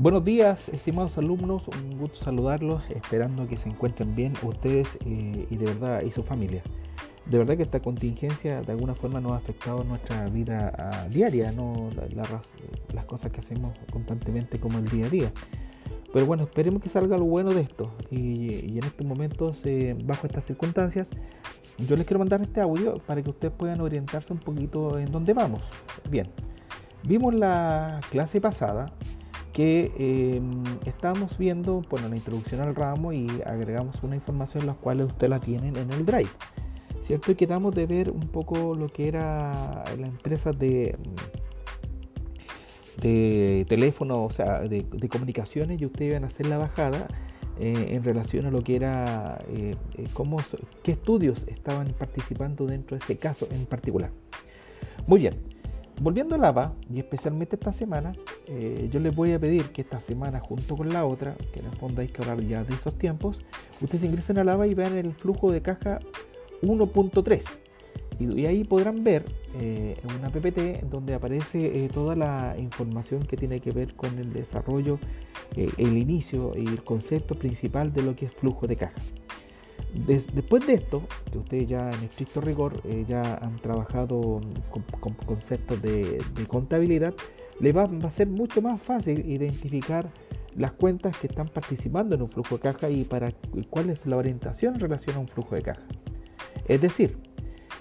Buenos días, estimados alumnos, un gusto saludarlos, esperando que se encuentren bien ustedes eh, y de verdad y su familia. De verdad que esta contingencia de alguna forma nos ha afectado nuestra vida ah, diaria, no las cosas que hacemos constantemente como el día a día. Pero bueno, esperemos que salga lo bueno de esto. Y, en estos momentos, eh, bajo estas circunstancias, yo les quiero mandar este audio para que ustedes puedan orientarse un poquito en dónde vamos. Bien, vimos la clase pasada que eh, estamos viendo bueno, la introducción al ramo y agregamos una información la cual ustedes la tienen en el drive. ¿Cierto? Y quedamos de ver un poco lo que era la empresa de, de teléfono, o sea, de, comunicaciones y ustedes iban a hacer la bajada eh, en relación a lo que era, eh, cómo, qué estudios estaban participando dentro de ese caso en particular. Muy bien, Volviendo a Lava, y especialmente esta semana, eh, yo les voy a pedir que esta semana, junto con la otra, que en el fondo hay que hablar ya de esos tiempos, ustedes ingresen a Lava y vean el flujo de caja 1.3. Y, ahí podrán ver eh, una PPT donde aparece eh, toda la información que tiene que ver con el desarrollo, el inicio y el concepto principal de lo que es flujo de caja después de esto, que ustedes ya en estricto rigor eh, ya han trabajado con, conceptos de, contabilidad, les va, a ser mucho más fácil identificar las cuentas que están participando en un flujo de caja y para cuál es la orientación en relación a un flujo de caja. Es decir,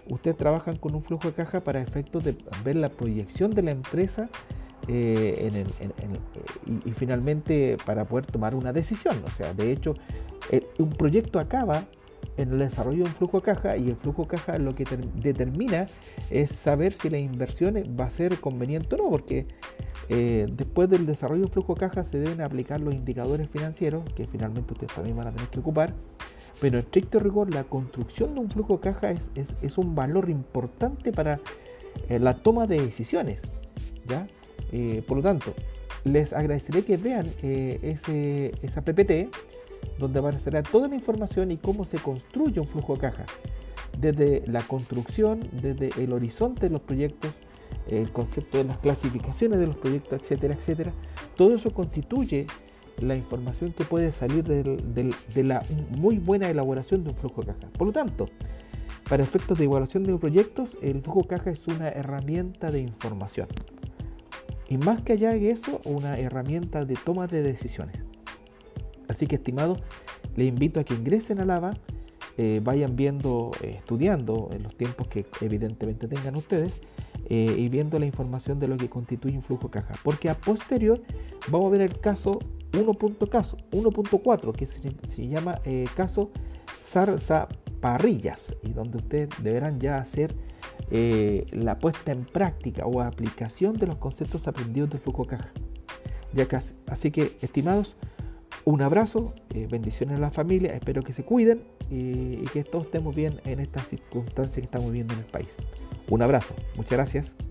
ustedes trabajan con un flujo de caja para efectos de ver la proyección de la empresa eh, y, finalmente para poder tomar una decisión. O sea, de hecho, eh, un proyecto acaba en el desarrollo de un flujo de caja y el flujo de caja lo que determina es saber si la inversión va a ser conveniente o no, porque eh, después del desarrollo de un flujo de caja se deben aplicar los indicadores financieros que finalmente ustedes también van a tener que ocupar, pero en estricto rigor la construcción de un flujo de caja es, es, un valor importante para eh, la toma de decisiones. ¿ya? Eh, por lo tanto, les agradeceré que vean ese, esa PPT donde aparecerá toda la información y cómo se construye un flujo de caja. Desde la construcción, desde el horizonte de los proyectos, el concepto de las clasificaciones de los proyectos, etcétera, etcétera. Todo eso constituye la información que puede salir de, la muy buena elaboración de un flujo de caja. Por lo tanto, para efectos de evaluación de proyectos, el flujo de caja es una herramienta de información. Y más que allá de eso, una herramienta de toma de decisiones. Así que, estimados, les invito a que ingresen a Lava, eh, vayan viendo, eh, estudiando en los tiempos que evidentemente tengan ustedes eh, y viendo la información de lo que constituye un flujo caja. Porque a posterior vamos a ver el caso 1.4, que se, llama caso parrillas y donde ustedes deberán ya hacer la puesta en práctica o aplicación de los conceptos aprendidos del flujo caja. Así que, estimados, un abrazo, eh, bendiciones a la familia, espero que se cuiden y, y que todos estemos bien en estas circunstancias que estamos viviendo en el país. Un abrazo, muchas gracias.